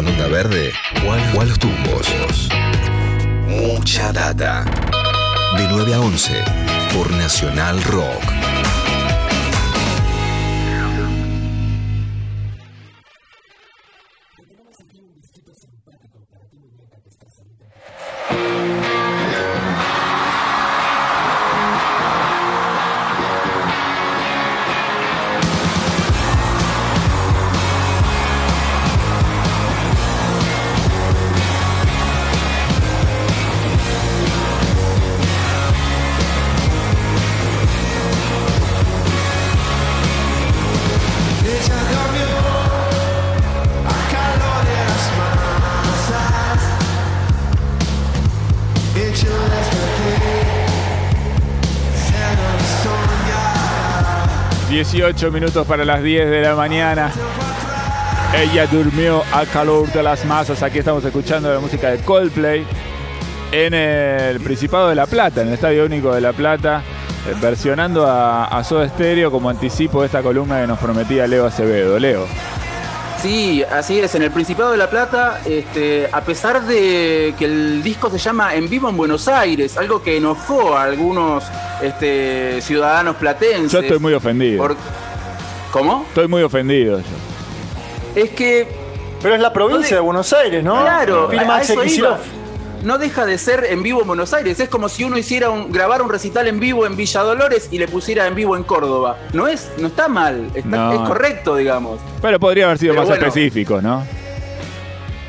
con Onda Verde o a los tumbos. Mucha data. De 9 a 11 por Nacional Rock. 18 minutos para las 10 de la mañana. Ella durmió al calor de las masas. Aquí estamos escuchando la música de Coldplay en el Principado de La Plata, en el Estadio Único de La Plata, eh, versionando a, a Soda Stereo como anticipo de esta columna que nos prometía Leo Acevedo. Leo. Sí, así es, en el Principado de la Plata, este, a pesar de que el disco se llama En Vivo en Buenos Aires, algo que enojó a algunos este, ciudadanos platenses. Yo estoy muy ofendido. por- ¿Cómo? Estoy muy ofendido. yo. Es que Pero es la provincia de Buenos Aires, ¿no? Claro, a Axel eso iba. No deja de ser en vivo en Buenos Aires. Es como si uno hiciera un, grabar un recital en vivo en Villa Dolores y le pusiera en vivo en Córdoba. No es, no está mal, está- No. es correcto, digamos. Pero podría haber sido Pero más bueno. específicos, ¿no?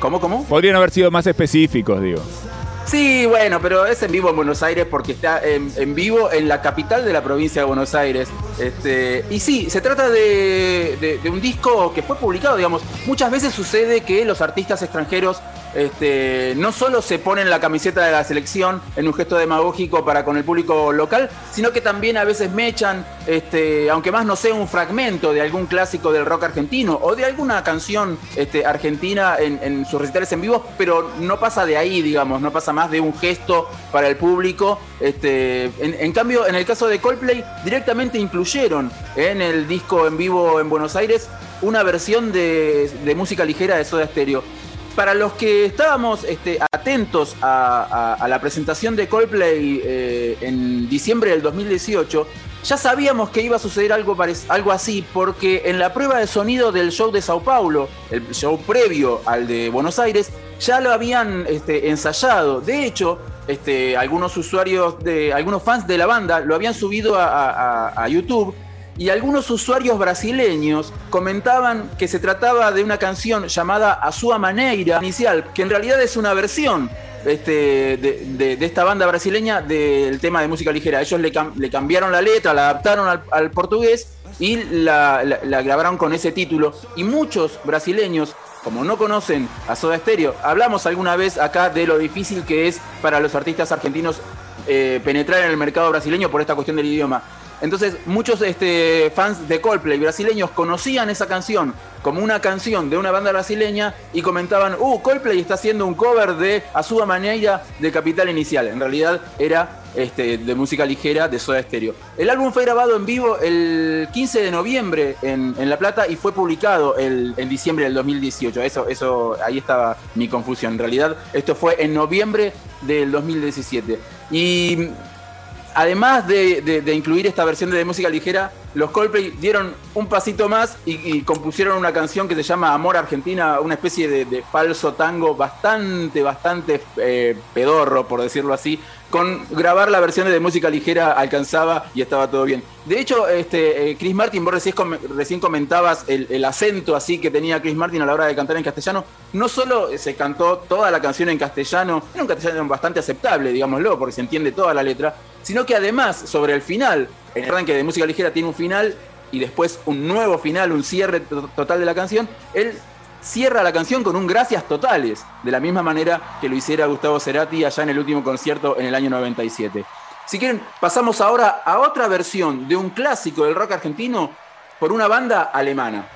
¿Cómo, cómo? Podrían haber sido más específicos, digo. Sí, bueno, pero es en vivo en Buenos Aires porque está en, en vivo en la capital de la provincia de Buenos Aires. Este, y sí, se trata de, de- de un disco que fue publicado, digamos. Muchas veces sucede que los artistas extranjeros este, no solo se ponen la camiseta de la selección en un gesto demagógico para con el público local, sino que también a veces mechan, este, aunque más no sea un fragmento de algún clásico del rock argentino o de alguna canción este, argentina en, sus recitales en vivo, pero no pasa de ahí, digamos, no pasa más de un gesto para el público. En, en cambio, en el caso de Coldplay, directamente incluyeron en el disco en vivo en Buenos Aires una versión de, de música ligera de Soda Stereo. Para los que estábamos este, atentos a, la presentación de Coldplay eh, en diciembre del 2018, ya sabíamos que iba a suceder algo, algo así, porque en la prueba de sonido del show de Sao Paulo, el show previo al de Buenos Aires, ya lo habían este, ensayado. De hecho, este, algunos usuarios, de, algunos fans de la banda lo habían subido a YouTube y algunos usuarios brasileños comentaban que se trataba de una canción llamada A Sua Maneira inicial, que en realidad es una versión este, de, esta banda brasileña del tema de música ligera. Ellos le, le cambiaron la letra, la adaptaron al, portugués y la, la- la grabaron con ese título. Y muchos brasileños, como no conocen a Soda Stereo, hablamos alguna vez acá de lo difícil que es para los artistas argentinos eh, penetrar en el mercado brasileño por esta cuestión del idioma. Entonces, muchos este, fans de Coldplay brasileños conocían esa canción como una canción de una banda brasileña y comentaban, uh, Coldplay está haciendo un cover de A Sua Maneira de Capital Inicial. En realidad era este, de música ligera de Soda Stereo. El álbum fue grabado en vivo el 15 de noviembre en, La Plata y fue publicado el- en diciembre del 2018. Eso, eso, ahí estaba mi confusión. En realidad, esto fue en noviembre del 2017. Y además de, de- incluir esta versión de música ligera, los Coldplay dieron un pasito más y, compusieron una canción que se llama Amor Argentina, una especie de, de falso tango bastante, bastante eh, pedorro, por decirlo así. Con grabar la versión de música ligera alcanzaba y estaba todo bien. De hecho, este, eh, Chris Martin, vos recién, recién comentabas el, acento así que tenía Chris Martin a la hora de cantar en castellano. No solo se cantó toda la canción en castellano, era un castellano bastante aceptable, digámoslo, porque se entiende toda la letra, sino que además, sobre el final, en el arranque de música ligera tiene un final y después un nuevo final, un cierre to- total de la canción, él cierra la canción con un gracias totales, de la misma manera que lo hiciera Gustavo Cerati allá en el último concierto en el año 97. Si quieren, pasamos ahora a otra versión de un clásico del rock argentino por una banda alemana.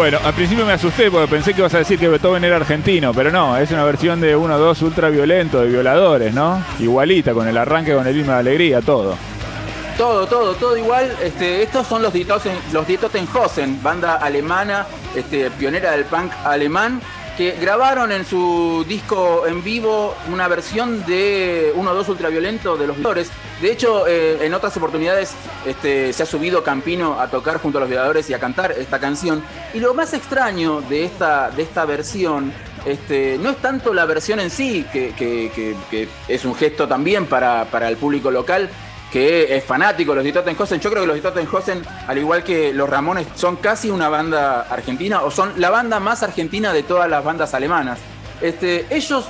Bueno, al principio me asusté porque pensé que ibas a decir que Beethoven era argentino, pero no, es una versión de uno o dos ultraviolento de violadores, ¿no? Igualita, con el arranque, con el himno de alegría, todo. Todo, todo, todo igual. Este, estos son los Die Toten- los banda alemana, este, pionera del punk alemán, que grabaron en su disco en vivo una versión de uno o dos ultraviolento de los violadores. De hecho, eh, en otras oportunidades este, se ha subido Campino a tocar junto a los violadores y a cantar esta canción. Y lo más extraño de esta, de esta versión este, no es tanto la versión en sí, que- que es un gesto también para, para el público local, que es fanático de los Die Totenhausen. Yo creo que los Die Totenhausen, al igual que los Ramones, son casi una banda argentina o son la banda más argentina de todas las bandas alemanas. Este, ellos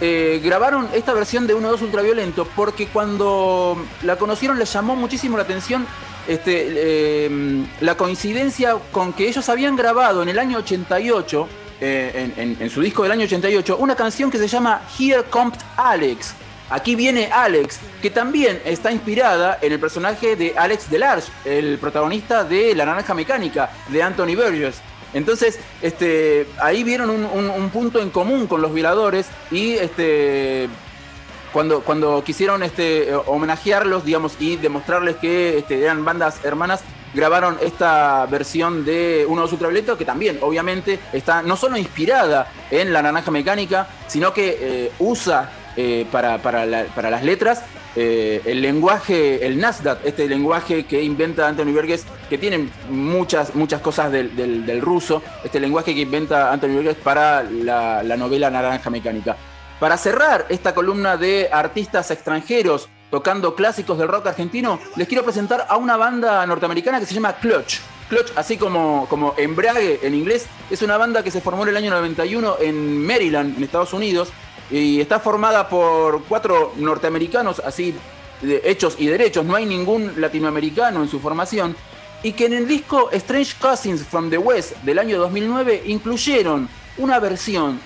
eh, grabaron esta versión de 1-2 Ultraviolento porque cuando la conocieron les llamó muchísimo la atención este, eh, la coincidencia con que ellos habían grabado en el año 88, eh, en, en- en su disco del año 88, una canción que se llama Here Comes Alex. Aquí viene Alex, que también está inspirada en el personaje de Alex Delarge, el protagonista de La Naranja Mecánica, de Anthony Burgess. Entonces, este, ahí vieron un, un- un punto en común con los violadores y este, cuando, cuando quisieron este, homenajearlos, digamos, y demostrarles que este, eran bandas hermanas, grabaron esta versión de Uno de Ultraviolento, que también, obviamente, está no solo inspirada en la naranja mecánica, sino que eh, usa eh, para, para la- para las letras eh, el lenguaje, el Nasdaq, este lenguaje que inventa Anthony Burgess, que tiene muchas, muchas cosas del, del- del ruso, este lenguaje que inventa Anthony Burgess para la, la novela Naranja Mecánica. Para cerrar esta columna de artistas extranjeros tocando clásicos del rock argentino, les quiero presentar a una banda norteamericana que se llama Clutch. Clutch, así como, como embrague en inglés, es una banda que se formó en el año 91 en Maryland, en Estados Unidos, y está formada por cuatro norteamericanos, así de hechos y derechos, no hay ningún latinoamericano en su formación, y que en el disco Strange Cousins from the West del año 2009 incluyeron una versión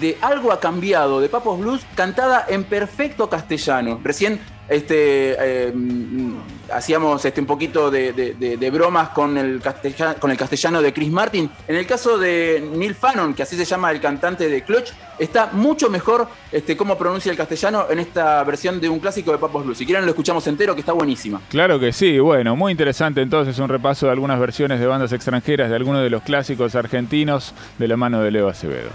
de Algo ha cambiado de Papos Blues cantada en perfecto castellano. Recién este, mm, hacíamos este, un poquito de, bromas con el, castellano, con el castellano de Chris Martin. En el caso de Neil Fannon, que así se llama el cantante de Clutch, está mucho mejor este, cómo pronuncia el castellano en esta versión de un clásico de Papos Blues. Si quieren lo escuchamos entero, que está buenísima. Claro que sí, bueno, muy interesante entonces un repaso de algunas versiones de bandas extranjeras de algunos de los clásicos argentinos de la mano de Leo Acevedo.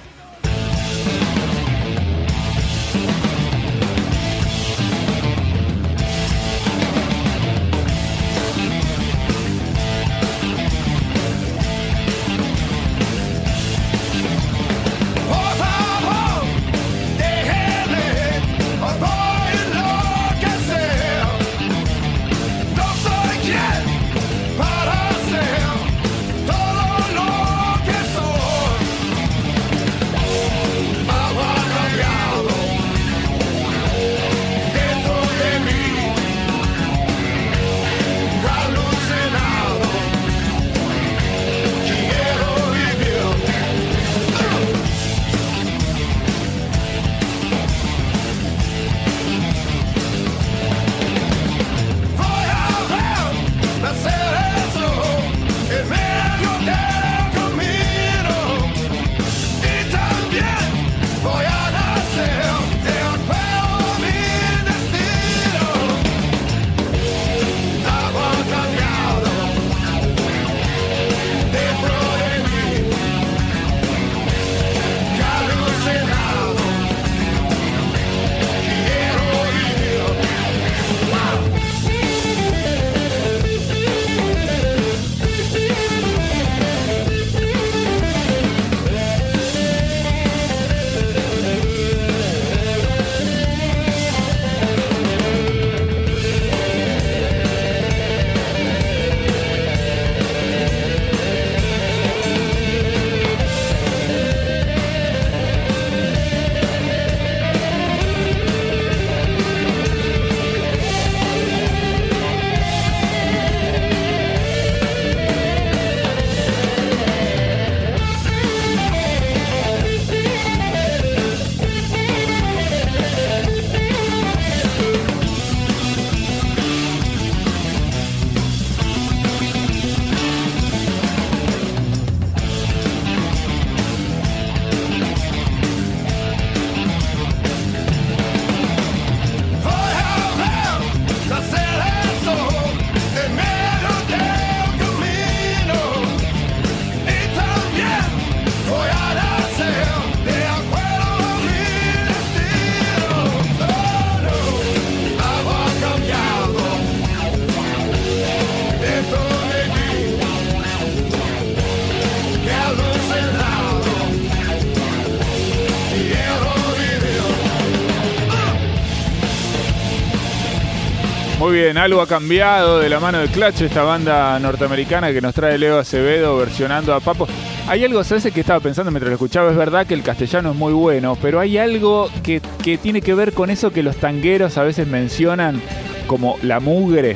Bien, algo ha cambiado de la mano de Clutch, esta banda norteamericana que nos trae Leo Acevedo versionando a Papo. Hay algo, ¿sabes? Que estaba pensando mientras lo escuchaba. Es verdad que el castellano es muy bueno, pero hay algo que, que tiene que ver con eso que los tangueros a veces mencionan como la mugre.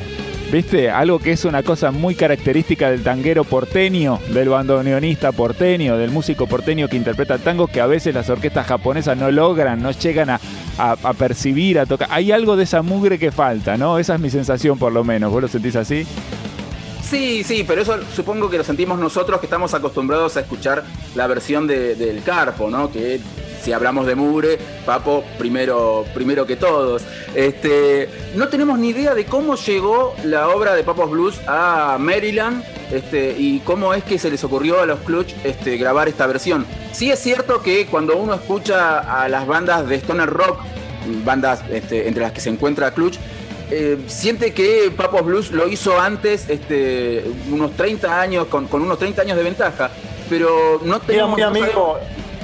¿Viste? Algo que es una cosa muy característica del tanguero porteño, del bandoneonista porteño, del músico porteño que interpreta tango que a veces las orquestas japonesas no logran, no llegan a, a- a percibir, a tocar. Hay algo de esa mugre que falta, ¿no? Esa es mi sensación por lo menos. ¿Vos lo sentís así? Sí, sí, pero eso supongo que lo sentimos nosotros que estamos acostumbrados a escuchar la versión de- del Carpo, ¿no? Que si hablamos de Mugre, Papo primero, primero que todos. Este, no tenemos ni idea de cómo llegó la obra de Papos Blues a Maryland este, y cómo es que se les ocurrió a los Clutch este, grabar esta versión. Sí es cierto que cuando uno escucha a las bandas de Stoner Rock, bandas este, entre las que se encuentra Clutch, eh, siente que Papos Blues lo hizo antes, este, unos 30 años, con, con unos 30 años de ventaja, pero no Era tenemos... muy amigo,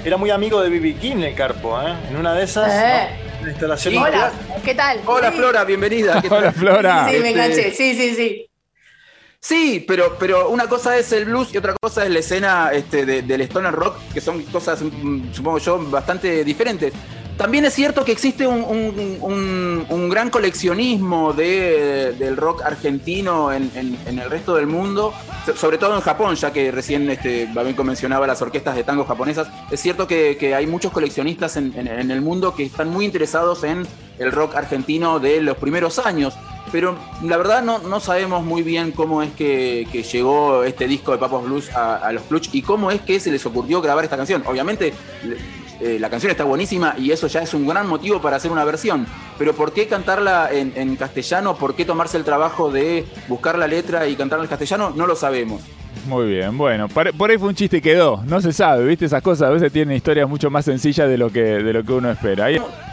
era muy amigo de B.B. King el Carpo, ¿eh? En una de esas, Eh. ¿no? la instalación Sí. Hola, ¿qué tal? Hola Sí. Flora, bienvenida. ¿qué tal? Hola Flora. Sí, me Este, enganché. Sí, sí, sí. Sí, pero, pero una cosa es el blues y otra cosa es la escena este, de- del stoner rock, que son cosas, mm, supongo yo, bastante diferentes. También es cierto que existe un, un- gran coleccionismo de- del rock argentino en, en- el resto del mundo, so- sobre todo en Japón, ya que recién este, Babenco mencionaba las orquestas de tango japonesas. Es cierto que, hay muchos coleccionistas en, en- el mundo que están muy interesados en el rock argentino de los primeros años. Pero la verdad no, no sabemos muy bien cómo es que, que llegó este disco de Papos Blues a, a los Clutch y cómo es que se les ocurrió grabar esta canción. Obviamente eh, la canción está buenísima y eso ya es un gran motivo para hacer una versión. Pero ¿por qué cantarla en, castellano? ¿Por qué tomarse el trabajo de buscar la letra y cantarla en castellano? No lo sabemos. Muy bien, bueno, por, ahí fue un chiste y quedó. No se sabe, ¿viste? Esas cosas a veces tienen historias mucho más sencillas de lo que, de lo que uno espera.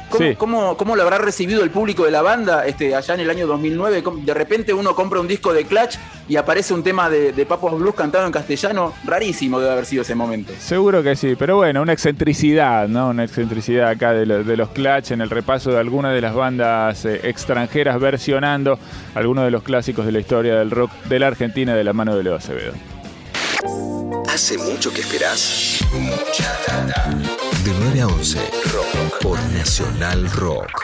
¿Cómo, sí. cómo- cómo lo habrá recibido el público de la banda este, allá en el año 2009? ¿Cómo- De repente uno compra un disco de Clutch y aparece un tema de, de Papos Blues cantado en castellano. Rarísimo debe haber sido ese momento. Seguro que sí, pero bueno, una excentricidad, ¿no? Una excentricidad acá de, lo- de los Clutch en el repaso de algunas de las bandas eh, extranjeras versionando algunos de los clásicos de la historia del rock de la Argentina de la mano de Leo Acevedo. ¿Hace mucho que esperás? Mucha data. De 9 a 11, Rock por Nacional Rock.